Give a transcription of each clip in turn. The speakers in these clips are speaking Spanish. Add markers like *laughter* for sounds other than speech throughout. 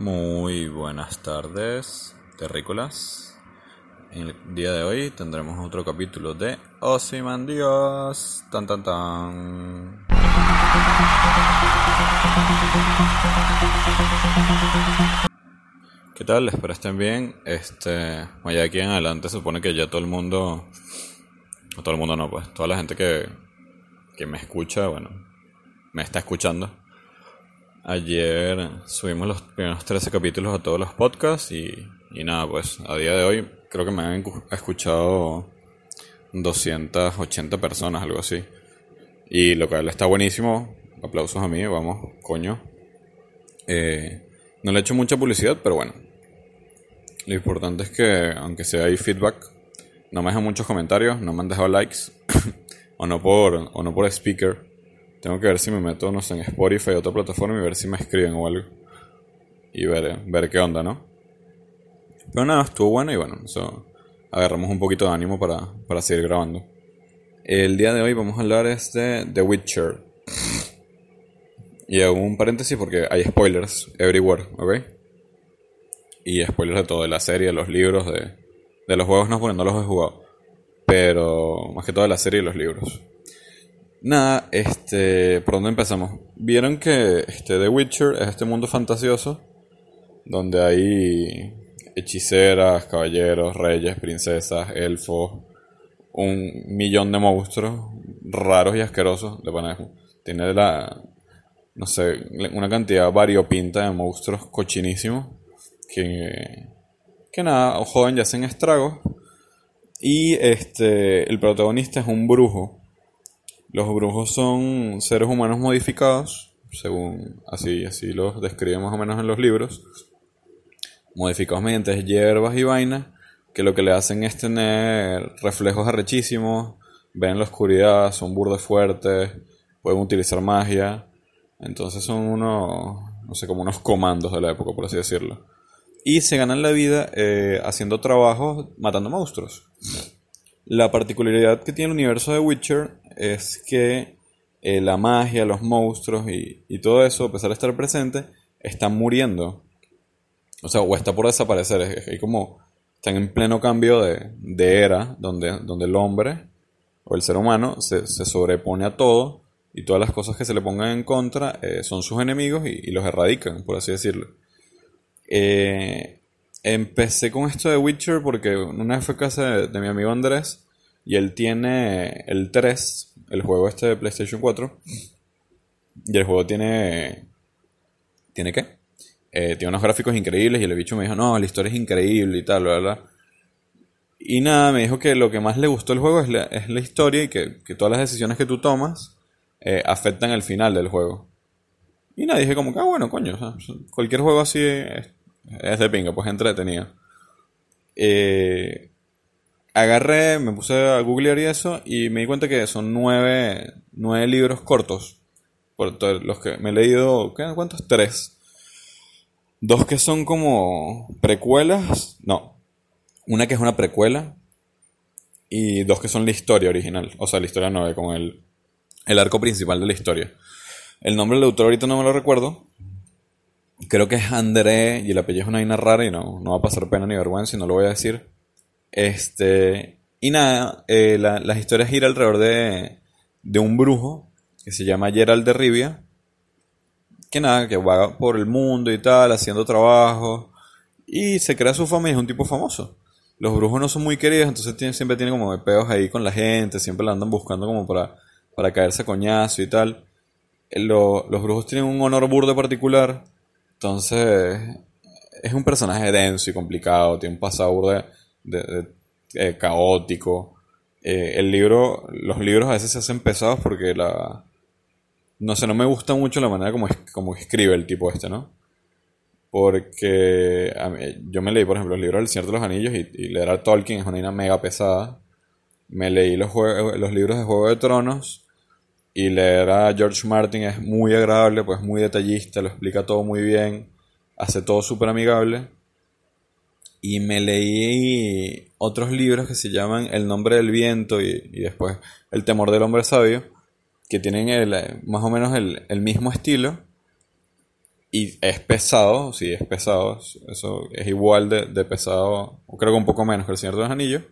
Muy buenas tardes, terrícolas. En el día de hoy tendremos otro capítulo de Dios Tan tan tan. ¿Qué tal? Espero estén bien. Este, de aquí en adelante se supone que ya todo el mundo, todo el mundo no, pues toda la gente que, que me escucha, bueno, me está escuchando Ayer subimos los primeros 13 capítulos a todos los podcasts y, nada, pues a día de hoy creo que me han escuchado 280 personas, algo así. Y lo cual está buenísimo. Aplausos a mí, vamos, coño. Eh, no le he hecho mucha publicidad, pero bueno. Lo importante es que, aunque sea hay feedback, no me dejan muchos comentarios, no me han dejado likes, *coughs* o no por, o no por speaker. Tengo que ver si me meto, no sé, en Spotify o otra plataforma y ver si me escriben o algo. Y ver, ver qué onda, ¿no? Pero nada, estuvo bueno y bueno, agarramos un poquito de ánimo para, para seguir grabando. El día de hoy vamos a hablar es de The Witcher. Y hago un paréntesis porque hay spoilers everywhere, ¿ok? Y spoilers de todo, de la serie, de los libros, de, de los juegos no, porque no los he jugado. Pero más que todo de la serie y los libros. Nada, este, ¿por dónde empezamos? Vieron que este The Witcher es este mundo fantasioso donde hay hechiceras, caballeros, reyes, princesas, elfos, un millón de monstruos raros y asquerosos de Panejo. Tiene la, no sé, una cantidad variopinta de monstruos cochinísimos que, que nada, joven ya hacen estragos. Y este, el protagonista es un brujo los brujos son seres humanos modificados, según así, así los describen más o menos en los libros, modificados mediante hierbas y vainas, que lo que le hacen es tener reflejos arrechísimos, ven la oscuridad, son burdes fuertes, pueden utilizar magia, entonces son unos, no sé, como unos comandos de la época, por así decirlo. Y se ganan la vida eh, haciendo trabajos matando monstruos. La particularidad que tiene el universo de Witcher es que eh, la magia, los monstruos y, todo eso, a pesar de estar presente, están muriendo. O sea, o está por desaparecer. Es, como están en pleno cambio de, era, donde, donde el hombre o el ser humano se, sobrepone a todo y todas las cosas que se le pongan en contra eh, son sus enemigos y, los erradican, por así decirlo. Eh, empecé con esto de Witcher porque una vez fue casa de mi amigo Andrés y él tiene el 3, el juego este de PlayStation 4. Y el juego tiene... ¿Tiene qué? Eh, tiene unos gráficos increíbles y el bicho me dijo, no, la historia es increíble y tal, ¿verdad? Y nada, me dijo que lo que más le gustó del juego es la, es la historia y que, todas las decisiones que tú tomas eh, afectan el final del juego. Y nada, dije como que, ah, bueno, coño, cualquier juego así es, es, de pinga, pues entretenido. Eh, agarré, me puse a googlear y eso, y me di cuenta que son nueve, nueve libros cortos. Por los que me he leído, ¿cuántos? Tres. Dos que son como precuelas, no. Una que es una precuela y dos que son la historia original, o sea, la historia nueve, como el, el arco principal de la historia. El nombre del autor ahorita no me lo recuerdo. Creo que es André y el apellido es una vaina rara y no, no va a pasar pena ni vergüenza y no lo voy a decir. Este, y nada, eh, la, las historias giran alrededor de, de un brujo que se llama Gerald de Rivia. Que nada, que va por el mundo y tal, haciendo trabajo. Y se crea su fama y es un tipo famoso. Los brujos no son muy queridos, entonces siempre tiene como peos ahí con la gente, siempre la andan buscando como para, para caerse a coñazo y tal. Eh, los brujos tienen un honor burdo particular, entonces es un personaje denso y complicado, tiene un pasado burdo de, eh, caótico. Eh, el libro, los libros a veces se hacen pesados porque la... No sé, no me gusta mucho la manera como, como escribe el tipo este, ¿no? Porque yo me leí, por ejemplo, el libro del Señor de los Anillos y, leer a Tolkien es una idea mega pesada. Me leí los, los libros de Juego de Tronos y leer a George Martin es muy agradable, pues muy detallista, lo explica todo muy bien, hace todo súper amigable y me leí otros libros que se llaman El nombre del viento y, después El temor del hombre sabio, que tienen el, más o menos el, mismo estilo, Y es pesado, sí, es pesado. Eso es igual de, de pesado, o creo que un poco menos que El Señor de los Anillos.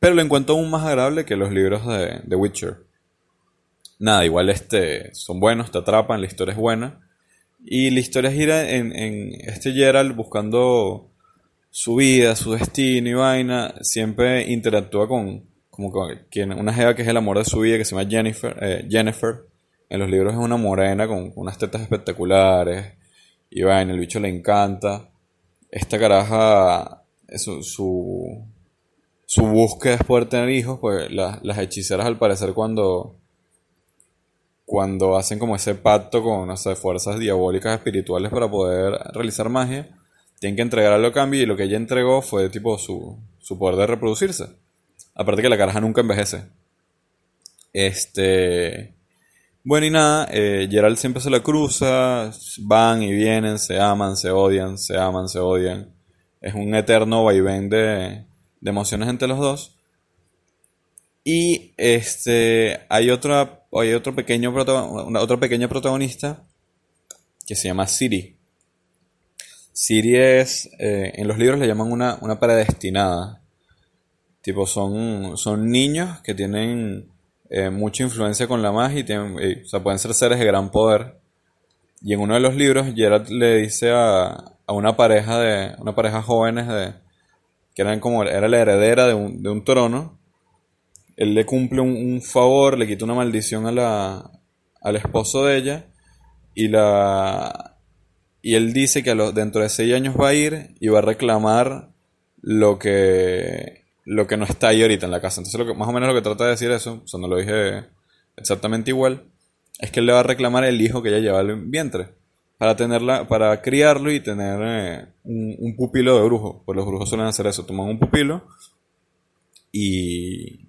Pero lo encuentro aún más agradable que los libros de, de Witcher. Nada, igual este, son buenos, te atrapan, la historia es buena. Y la historia gira en, en este Gerald buscando su vida, su destino y vaina. Siempre interactúa con, como quien, una jeva que es el amor de su vida, que se llama Jennifer. Eh, Jennifer. En los libros es una morena con, unas tetas espectaculares. Y vaina, el bicho le encanta. Esta caraja, su, su, su búsqueda es poder tener hijos, pues las hechiceras al parecer cuando cuando hacen como ese pacto con, no sé, fuerzas diabólicas espirituales para poder realizar magia, tienen que entregar algo a cambio y lo que ella entregó fue tipo su, su poder de reproducirse. Aparte que la caraja nunca envejece. Este... Bueno y nada, eh, Gerald siempre se la cruza, van y vienen, se aman, se odian, se aman, se odian. Es un eterno vaivén de, de emociones entre los dos. Y este hay otra hay otro pequeño una, otra pequeña protagonista que se llama Siri. Siri es eh, en los libros le llaman una, una predestinada. Tipo son son niños que tienen eh, mucha influencia con la magia y tienen, o sea, pueden ser seres de gran poder. Y en uno de los libros Gerard le dice a, a una pareja de una pareja jóvenes de que eran como era la heredera de un, de un trono él le cumple un, favor, le quita una maldición a la, al esposo de ella y la y él dice que dentro de seis años va a ir y va a reclamar lo que lo que no está ahí ahorita en la casa. Entonces lo que, más o menos lo que trata de decir eso, o no lo dije exactamente igual, es que él le va a reclamar el hijo que ella lleva al vientre para tenerla, para criarlo y tener eh, un, un, pupilo de brujo. Pues los brujos suelen hacer eso, toman un pupilo y,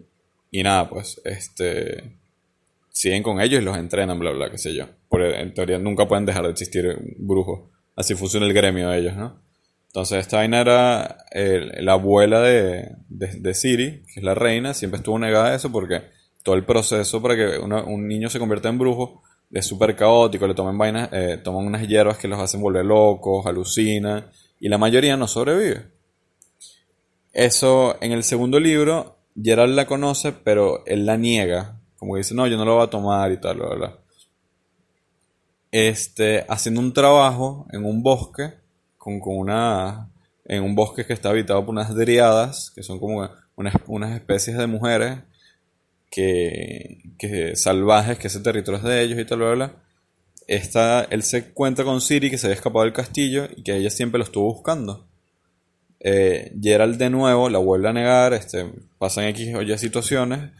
y nada, pues, este. Siguen con ellos y los entrenan, bla, bla, qué sé yo. Porque en teoría nunca pueden dejar de existir brujos. Así funciona el gremio de ellos, ¿no? Entonces, esta vaina era la abuela de, de, Siri, que es la reina, siempre estuvo negada a eso porque todo el proceso para que un niño se convierta en brujo es súper caótico, le toman vainas, eh, toman unas hierbas que los hacen volver locos, alucinan, y la mayoría no sobrevive. Eso en el segundo libro Gerald la conoce, pero él la niega. Como dice, no, yo no lo voy a tomar y tal, bla, bla. Este, haciendo un trabajo en un bosque, con, con una, en un bosque que está habitado por unas driadas, que son como unas, unas especies de mujeres que, que salvajes, que ese territorio es de ellos y tal, bla, bla. Esta, él se encuentra con Siri, que se había escapado del castillo y que ella siempre lo estuvo buscando. Eh, Gerald de nuevo la vuelve a negar, este, pasan X o Y situaciones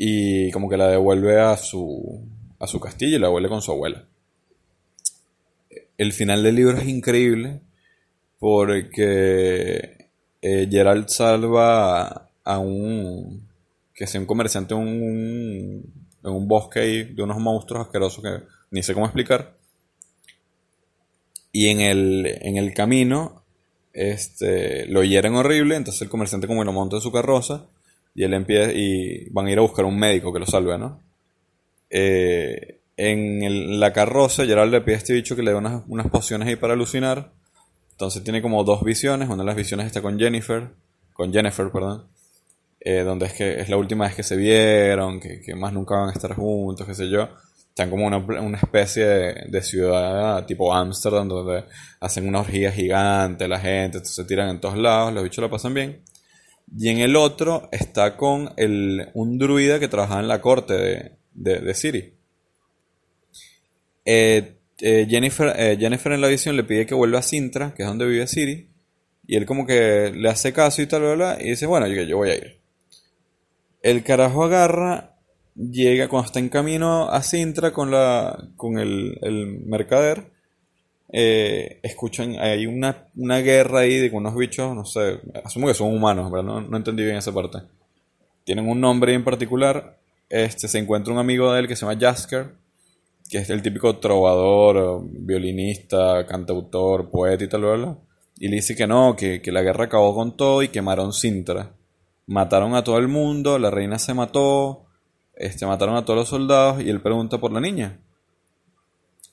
y como que la devuelve a su, a su castillo y la vuelve con su abuela. El final del libro es increíble porque eh, Gerald salva a, un que sea un comerciante en un, en un bosque de unos monstruos asquerosos que ni sé cómo explicar. Y en el, en el camino este, lo hieren horrible, entonces el comerciante como lo monta en su carroza y él empieza y van a ir a buscar un médico que lo salve, ¿no? Eh, en la carroza Gerald le pide a este bicho que le dé unas, unas pociones ahí para alucinar. Entonces tiene como dos visiones, una de las visiones está con Jennifer, con Jennifer, perdón, eh, donde es que es la última vez que se vieron, que, que más nunca van a estar juntos, qué sé yo están como una, especie de, ciudad tipo Ámsterdam donde hacen una orgía gigante, la gente se tiran en todos lados, los bichos la pasan bien. Y en el otro está con el, un druida que trabaja en la corte de, de, Siri. Eh, eh, Jennifer, eh, Jennifer en la visión le pide que vuelva a Sintra, que es donde vive Siri. Y él como que le hace caso y tal, bla, bla, y dice, bueno, yo, yo voy a ir. El carajo agarra llega, cuando está en camino a Sintra con, la, con el, el mercader, eh, escuchan, hay una, una guerra ahí de unos bichos, no sé, asumo que son humanos, pero no, no entendí bien esa parte. Tienen un nombre en particular, este, se encuentra un amigo de él que se llama Jasker, que es el típico trovador, violinista, cantautor, poeta y tal, bla, y le dice que no, que, que la guerra acabó con todo y quemaron Sintra. Mataron a todo el mundo, la reina se mató, este, mataron a todos los soldados y él pregunta por la niña.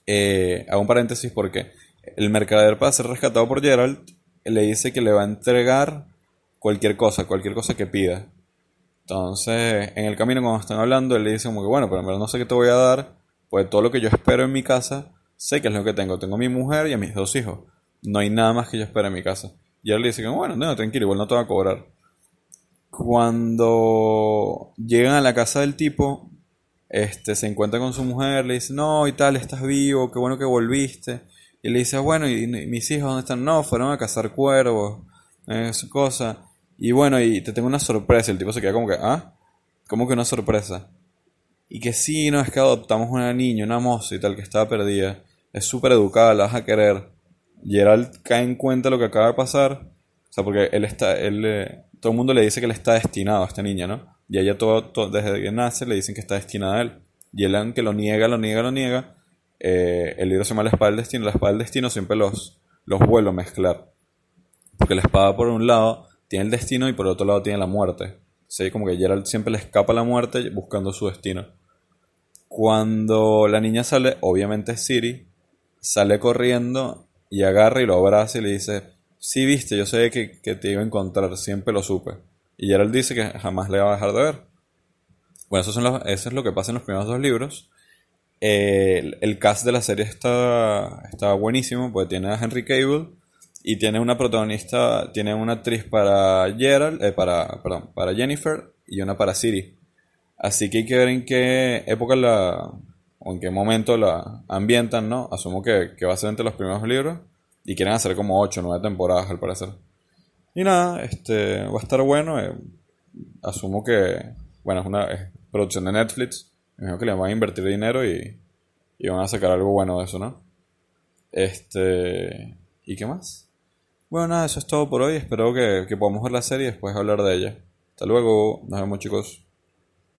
Eh, hago un paréntesis porque el mercader para ser rescatado por Gerald le dice que le va a entregar cualquier cosa, cualquier cosa que pida. Entonces, en el camino cuando están hablando, él le dice como que, bueno, pero en verdad no sé qué te voy a dar, pues todo lo que yo espero en mi casa, sé que es lo que tengo. Tengo a mi mujer y a mis dos hijos. No hay nada más que yo espero en mi casa. Y él le dice que, bueno, no, tranquilo, igual no te va a cobrar. Cuando llegan a la casa del tipo, este, se encuentra con su mujer, le dice, no, y tal, estás vivo, qué bueno que volviste. Y le dice, bueno, ¿y, mis hijos dónde están? No, fueron a cazar cuervos, esa cosa. Y bueno, y te tengo una sorpresa. El tipo se queda como que, ¿ah? ¿Cómo que una sorpresa? Y que sí, no, es que adoptamos una niña, una moza y tal, que estaba perdida. Es súper educada, la vas a querer. Gerald cae en cuenta lo que acaba de pasar. O sea, porque él está, él, eh, todo el mundo le dice que él está destinado a esta niña, ¿no? Y ella todo, desde que nace le dicen que está destinada a él. Y él aunque lo niega, lo niega, lo niega, eh, el libro se llama La espada del destino. La espada del destino siempre los, los vuelve a mezclar. Porque la espada por un lado tiene el destino y por otro lado tiene la muerte. ¿Sí? Como que Gerald siempre le escapa la muerte buscando su destino. Cuando la niña sale, obviamente Siri, sale corriendo y agarra y lo abraza y le dice, sí viste, yo sé que, que te iba a encontrar, siempre lo supe. Y Gerald dice que jamás le va a dejar de ver. Bueno, eso, son eso es lo que pasa en los primeros dos libros. el, cast de la serie está, está buenísimo, porque tiene a Henry Cable y tiene una protagonista, tiene una actriz para Gerald, eh, para, perdón, para Jennifer y una para Siri. Así que hay que ver en qué época la, o en qué momento la ambientan, ¿no? Asumo que, que va a ser entre los primeros libros y quieren hacer como 8 o 9 temporadas al parecer. Y nada, este va a estar bueno. Eh, asumo que, bueno, es una producción de Netflix. Me que le van a invertir dinero y, y van a sacar algo bueno de eso, ¿no? Este. ¿Y qué más? Bueno, nada, eso es todo por hoy. Espero que, que podamos ver la serie y después hablar de ella. Hasta luego. Nos vemos, chicos.